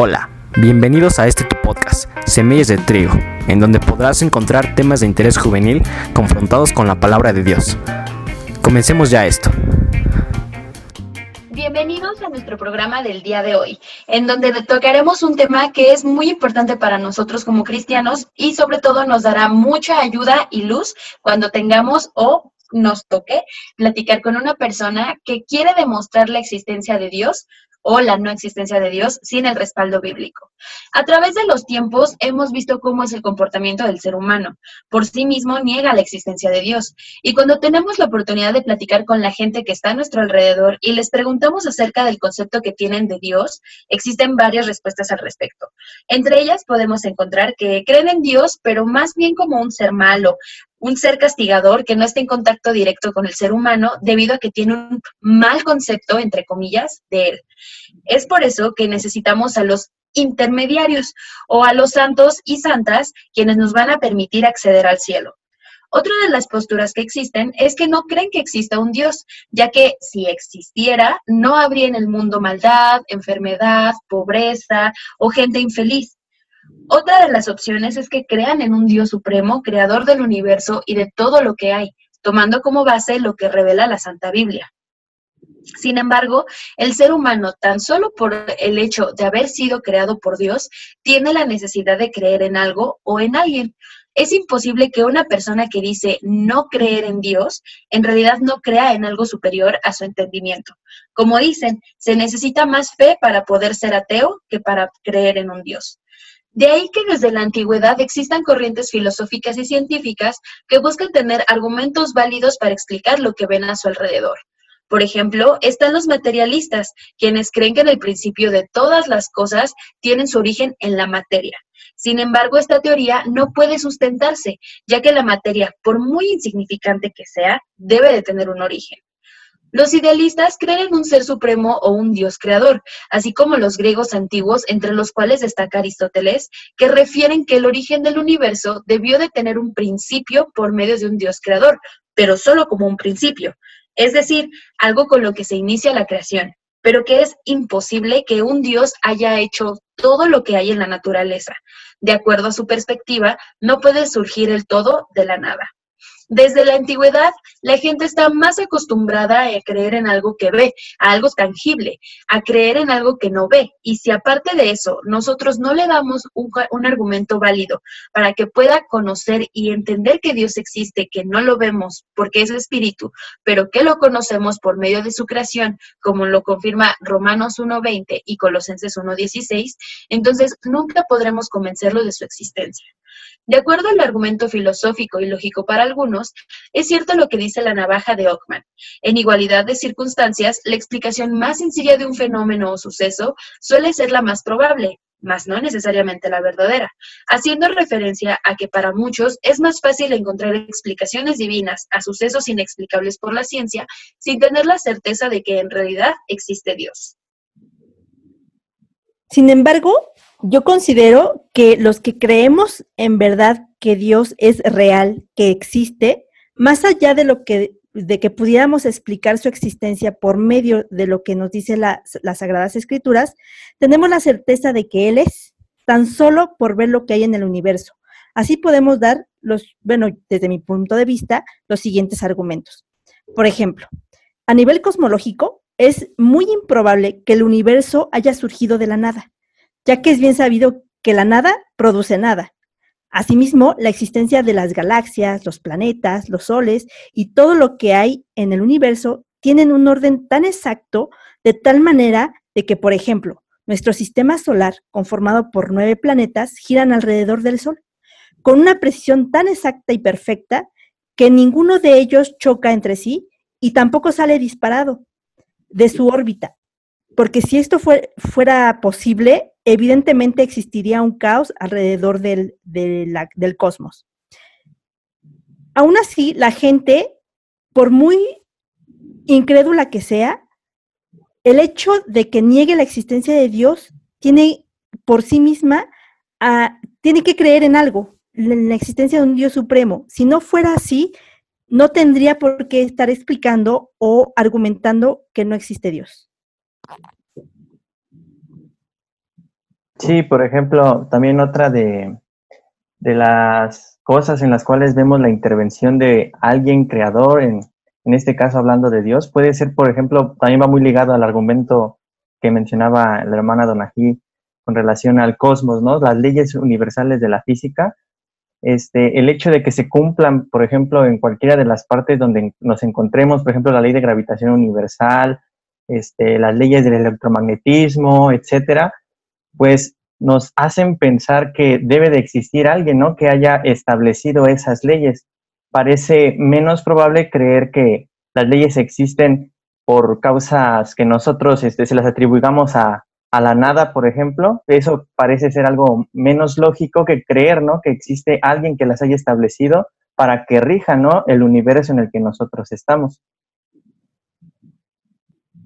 Hola, bienvenidos a este podcast, Semillas de Trigo, en donde podrás encontrar temas de interés juvenil confrontados con la palabra de Dios. Comencemos ya esto. Bienvenidos a nuestro programa del día de hoy, en donde tocaremos un tema que es muy importante para nosotros como cristianos y sobre todo nos dará mucha ayuda y luz cuando tengamos o nos toque platicar con una persona que quiere demostrar la existencia de Dios o la no existencia de Dios sin el respaldo bíblico. A través de los tiempos hemos visto cómo es el comportamiento del ser humano. Por sí mismo niega la existencia de Dios. Y cuando tenemos la oportunidad de platicar con la gente que está a nuestro alrededor y les preguntamos acerca del concepto que tienen de Dios, existen varias respuestas al respecto. Entre ellas podemos encontrar que creen en Dios, pero más bien como un ser malo, un ser castigador que no está en contacto directo con el ser humano debido a que tiene un mal concepto, entre comillas, de él. Es por eso que necesitamos a los intermediarios o a los santos y santas quienes nos van a permitir acceder al cielo. Otra de las posturas que existen es que no creen que exista un Dios, ya que si existiera, no habría en el mundo maldad, enfermedad, pobreza o gente infeliz. Otra de las opciones es que crean en un Dios supremo, creador del universo y de todo lo que hay, tomando como base lo que revela la Santa Biblia. Sin embargo, el ser humano, tan solo por el hecho de haber sido creado por Dios, tiene la necesidad de creer en algo o en alguien. Es imposible que una persona que dice no creer en Dios, en realidad no crea en algo superior a su entendimiento. Como dicen, se necesita más fe para poder ser ateo que para creer en un Dios. De ahí que desde la antigüedad existan corrientes filosóficas y científicas que buscan tener argumentos válidos para explicar lo que ven a su alrededor. Por ejemplo, están los materialistas, quienes creen que en el principio de todas las cosas tienen su origen en la materia. Sin embargo, esta teoría no puede sustentarse, ya que la materia, por muy insignificante que sea, debe de tener un origen. Los idealistas creen en un ser supremo o un dios creador, así como los griegos antiguos, entre los cuales destaca Aristóteles, que refieren que el origen del universo debió de tener un principio por medio de un dios creador, pero solo como un principio, es decir, algo con lo que se inicia la creación, pero que es imposible que un dios haya hecho todo lo que hay en la naturaleza. De acuerdo a su perspectiva, no puede surgir el todo de la nada. Desde la antigüedad, la gente está más acostumbrada a creer en algo que ve, a algo tangible, a creer en algo que no ve. Y si aparte de eso nosotros no le damos un, argumento válido para que pueda conocer y entender que Dios existe, que no lo vemos porque es espíritu, pero que lo conocemos por medio de su creación, como lo confirma Romanos 1.20 y Colosenses 1.16, entonces nunca podremos convencerlo de su existencia. De acuerdo al argumento filosófico y lógico para algunos, es cierto lo que dice la navaja de Ockman. En igualdad de circunstancias, la explicación más sencilla de un fenómeno o suceso suele ser la más probable, mas no necesariamente la verdadera, haciendo referencia a que para muchos es más fácil encontrar explicaciones divinas a sucesos inexplicables por la ciencia sin tener la certeza de que en realidad existe Dios. Sin embargo, yo considero que los que creemos en verdad que Dios es real, que existe, más allá de lo que de que pudiéramos explicar su existencia por medio de lo que nos dice las Sagradas Escrituras, tenemos la certeza de que Él es, tan solo por ver lo que hay en el universo. Así podemos dar los, bueno, desde mi punto de vista, los siguientes argumentos. Por ejemplo, a nivel cosmológico, es muy improbable que el universo haya surgido de la nada ya que es bien sabido que la nada produce nada. Asimismo, la existencia de las galaxias, los planetas, los soles y todo lo que hay en el universo tienen un orden tan exacto de tal manera de que, por ejemplo, nuestro sistema solar, conformado por nueve planetas, giran alrededor del Sol, con una precisión tan exacta y perfecta que ninguno de ellos choca entre sí y tampoco sale disparado de su órbita. Porque si esto fuera posible, evidentemente existiría un caos alrededor del, del cosmos. Aún así, la gente, por muy incrédula que sea, el hecho de que niegue la existencia de Dios tiene por sí misma, tiene que creer en algo, en la existencia de un Dios supremo. Si no fuera así, no tendría por qué estar explicando o argumentando que no existe Dios. Sí, por ejemplo, también otra de, de las cosas en las cuales vemos la intervención de alguien creador, en, en este caso hablando de Dios, puede ser, por ejemplo, también va muy ligado al argumento que mencionaba la hermana Donají con relación al cosmos, ¿no? Las leyes universales de la física, este, el hecho de que se cumplan, por ejemplo, en cualquiera de las partes donde nos encontremos, por ejemplo, la ley de gravitación universal, este, las leyes del electromagnetismo, etcétera, pues nos hacen pensar que debe de existir alguien, ¿no? Que haya establecido esas leyes. Parece menos probable creer que las leyes existen por causas que nosotros este, se las atribuyamos a, a la nada, por ejemplo, eso parece ser algo menos lógico que creer, ¿no? Que existe alguien que las haya establecido para que rija, ¿no? El universo en el que nosotros estamos.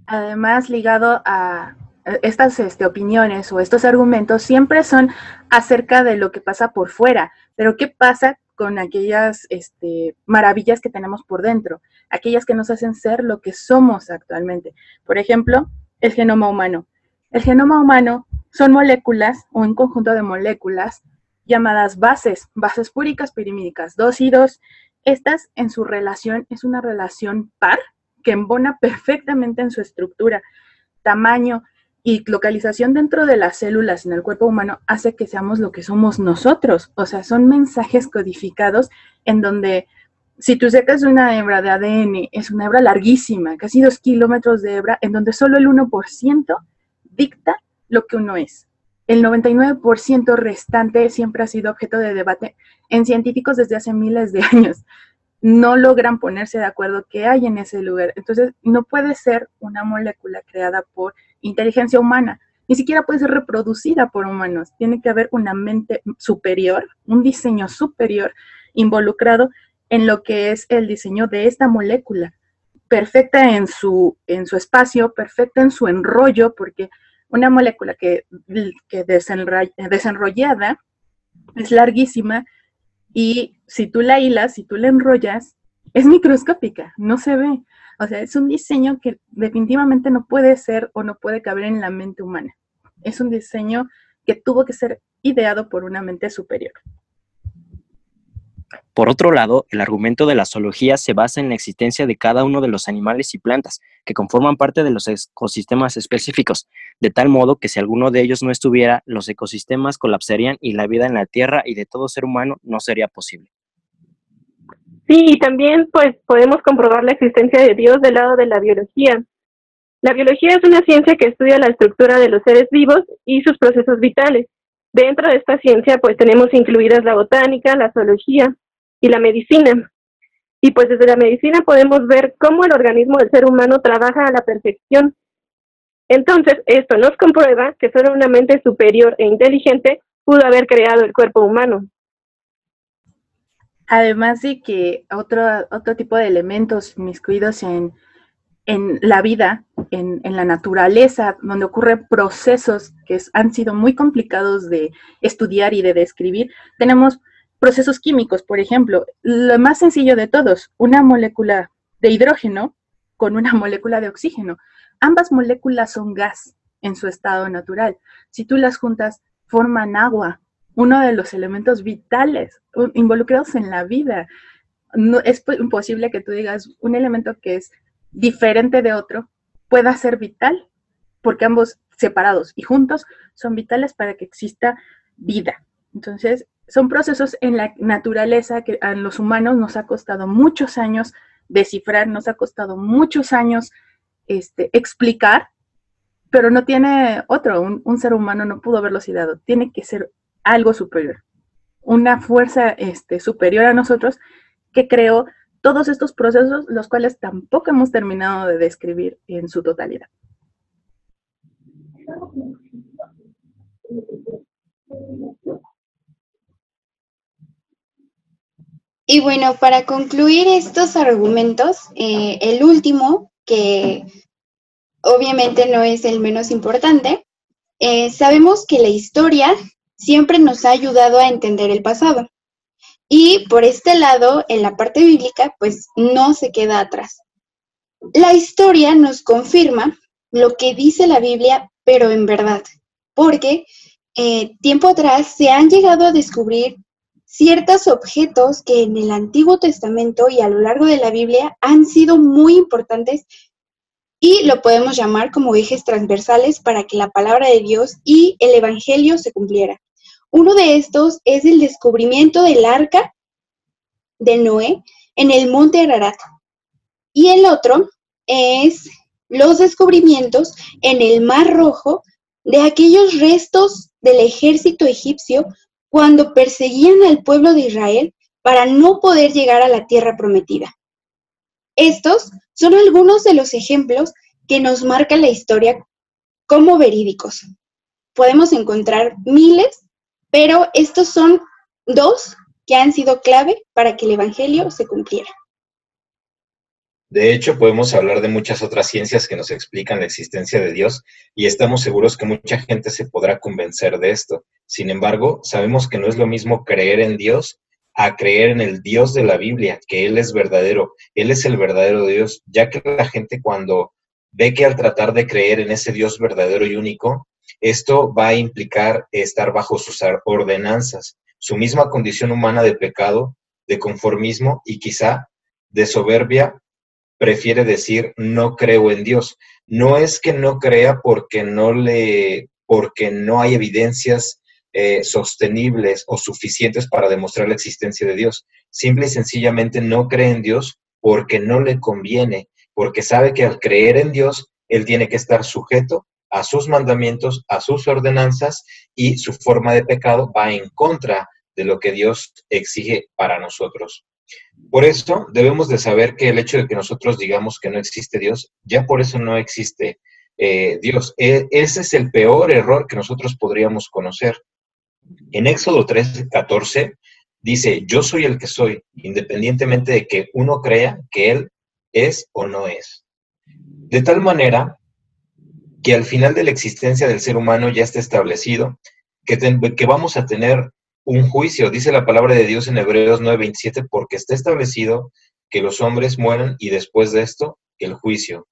Además, ligado a estas este, opiniones o estos argumentos, siempre son acerca de lo que pasa por fuera, pero ¿qué pasa con aquellas este, maravillas que tenemos por dentro? Aquellas que nos hacen ser lo que somos actualmente. Por ejemplo, el genoma humano el genoma humano son moléculas o un conjunto de moléculas llamadas bases, bases púricas pirimídicas, dos y dos. Estas en su relación es una relación par que embona perfectamente en su estructura, tamaño y localización dentro de las células en el cuerpo humano hace que seamos lo que somos nosotros. O sea, son mensajes codificados en donde si tú sacas una hebra de ADN, es una hebra larguísima, casi dos kilómetros de hebra, en donde solo el 1% dicta lo que uno es. El 99% restante siempre ha sido objeto de debate en científicos desde hace miles de años. No logran ponerse de acuerdo qué hay en ese lugar. Entonces, no puede ser una molécula creada por inteligencia humana. Ni siquiera puede ser reproducida por humanos. Tiene que haber una mente superior, un diseño superior involucrado en lo que es el diseño de esta molécula perfecta en su, en su espacio, perfecta en su enrollo, porque una molécula que, que desenrollada es larguísima y si tú la hilas, si tú la enrollas, es microscópica, no se ve. O sea, es un diseño que definitivamente no puede ser o no puede caber en la mente humana. Es un diseño que tuvo que ser ideado por una mente superior. Por otro lado, el argumento de la zoología se basa en la existencia de cada uno de los animales y plantas que conforman parte de los ecosistemas específicos, de tal modo que si alguno de ellos no estuviera, los ecosistemas colapsarían y la vida en la Tierra y de todo ser humano no sería posible. Sí, y también pues podemos comprobar la existencia de Dios del lado de la biología. La biología es una ciencia que estudia la estructura de los seres vivos y sus procesos vitales. Dentro de esta ciencia pues tenemos incluidas la botánica, la zoología, y la medicina. Y pues desde la medicina podemos ver cómo el organismo del ser humano trabaja a la perfección. Entonces, esto nos comprueba que solo una mente superior e inteligente pudo haber creado el cuerpo humano. Además de que otro, otro tipo de elementos miscuidos en, en la vida, en, en, la naturaleza, donde ocurren procesos que han sido muy complicados de estudiar y de describir, tenemos procesos químicos, por ejemplo, lo más sencillo de todos, una molécula de hidrógeno con una molécula de oxígeno. Ambas moléculas son gas en su estado natural. Si tú las juntas, forman agua, uno de los elementos vitales involucrados en la vida. No, es imposible que tú digas un elemento que es diferente de otro pueda ser vital, porque ambos separados y juntos son vitales para que exista vida. Entonces, son procesos en la naturaleza que a los humanos nos ha costado muchos años descifrar, nos ha costado muchos años este, explicar, pero no tiene otro, un, ser humano no pudo haberlos ideado, tiene que ser algo superior, una fuerza este, superior a nosotros que creó todos estos procesos, los cuales tampoco hemos terminado de describir en su totalidad. Y bueno, para concluir estos argumentos, eh, el último, que obviamente no es el menos importante, eh, sabemos que la historia siempre nos ha ayudado a entender el pasado. Y por este lado, en la parte bíblica, pues no se queda atrás. La historia nos confirma lo que dice la Biblia, pero en verdad, porque eh, tiempo atrás se han llegado a descubrir ciertos objetos que en el Antiguo Testamento y a lo largo de la Biblia han sido muy importantes y lo podemos llamar como ejes transversales para que la palabra de Dios y el Evangelio se cumpliera. Uno de estos es el descubrimiento del arca de Noé en el monte Ararat. Y el otro es los descubrimientos en el Mar Rojo de aquellos restos del ejército egipcio cuando perseguían al pueblo de Israel para no poder llegar a la tierra prometida. Estos son algunos de los ejemplos que nos marca la historia como verídicos. Podemos encontrar miles, pero estos son dos que han sido clave para que el Evangelio se cumpliera. De hecho, podemos hablar de muchas otras ciencias que nos explican la existencia de Dios y estamos seguros que mucha gente se podrá convencer de esto. Sin embargo, sabemos que no es lo mismo creer en Dios a creer en el Dios de la Biblia, que Él es verdadero, Él es el verdadero Dios, ya que la gente cuando ve que al tratar de creer en ese Dios verdadero y único, esto va a implicar estar bajo sus ordenanzas, su misma condición humana de pecado, de conformismo y quizá de soberbia prefiere decir no creo en Dios. No es que no crea porque no le, porque no hay evidencias eh, sostenibles o suficientes para demostrar la existencia de Dios. Simple y sencillamente no cree en Dios porque no le conviene, porque sabe que al creer en Dios, él tiene que estar sujeto a sus mandamientos, a sus ordenanzas y su forma de pecado va en contra de lo que Dios exige para nosotros. Por eso debemos de saber que el hecho de que nosotros digamos que no existe Dios, ya por eso no existe eh, Dios. E, ese es el peor error que nosotros podríamos conocer. En Éxodo 3, 14 dice, yo soy el que soy, independientemente de que uno crea que Él es o no es. De tal manera que al final de la existencia del ser humano ya está establecido que, que vamos a tener un juicio. Dice la palabra de Dios en Hebreos 9:27, porque está establecido que los hombres mueran y después de esto el juicio.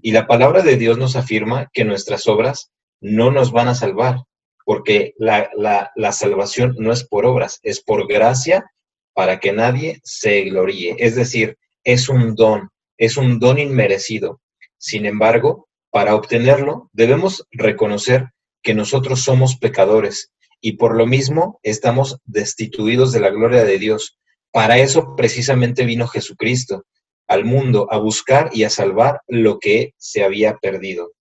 Y la palabra de Dios nos afirma que nuestras obras no nos van a salvar, porque la, la salvación no es por obras, es por gracia para que nadie se gloríe. Es decir, es un don, es un don inmerecido. Sin embargo, para obtenerlo debemos reconocer que nosotros somos pecadores y por lo mismo estamos destituidos de la gloria de Dios. Para eso precisamente vino Jesucristo al mundo a buscar y a salvar lo que se había perdido.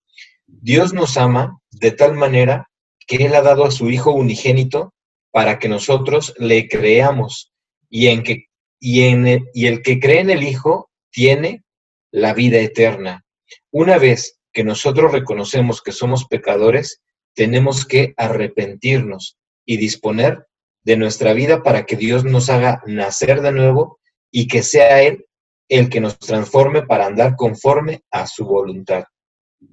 Dios nos ama de tal manera que Él ha dado a su Hijo unigénito para que nosotros le creamos y, en que, y, y el que cree en el Hijo tiene la vida eterna. Una vez que nosotros reconocemos que somos pecadores, tenemos que arrepentirnos y disponer de nuestra vida para que Dios nos haga nacer de nuevo y que sea Él el que nos transforme para andar conforme a su voluntad.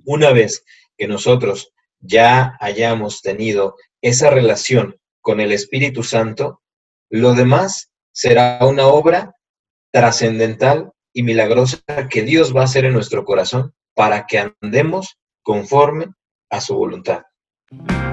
Una vez que nosotros ya hayamos tenido esa relación con el Espíritu Santo, lo demás será una obra trascendental y milagrosa que Dios va a hacer en nuestro corazón para que andemos conforme a su voluntad. thank you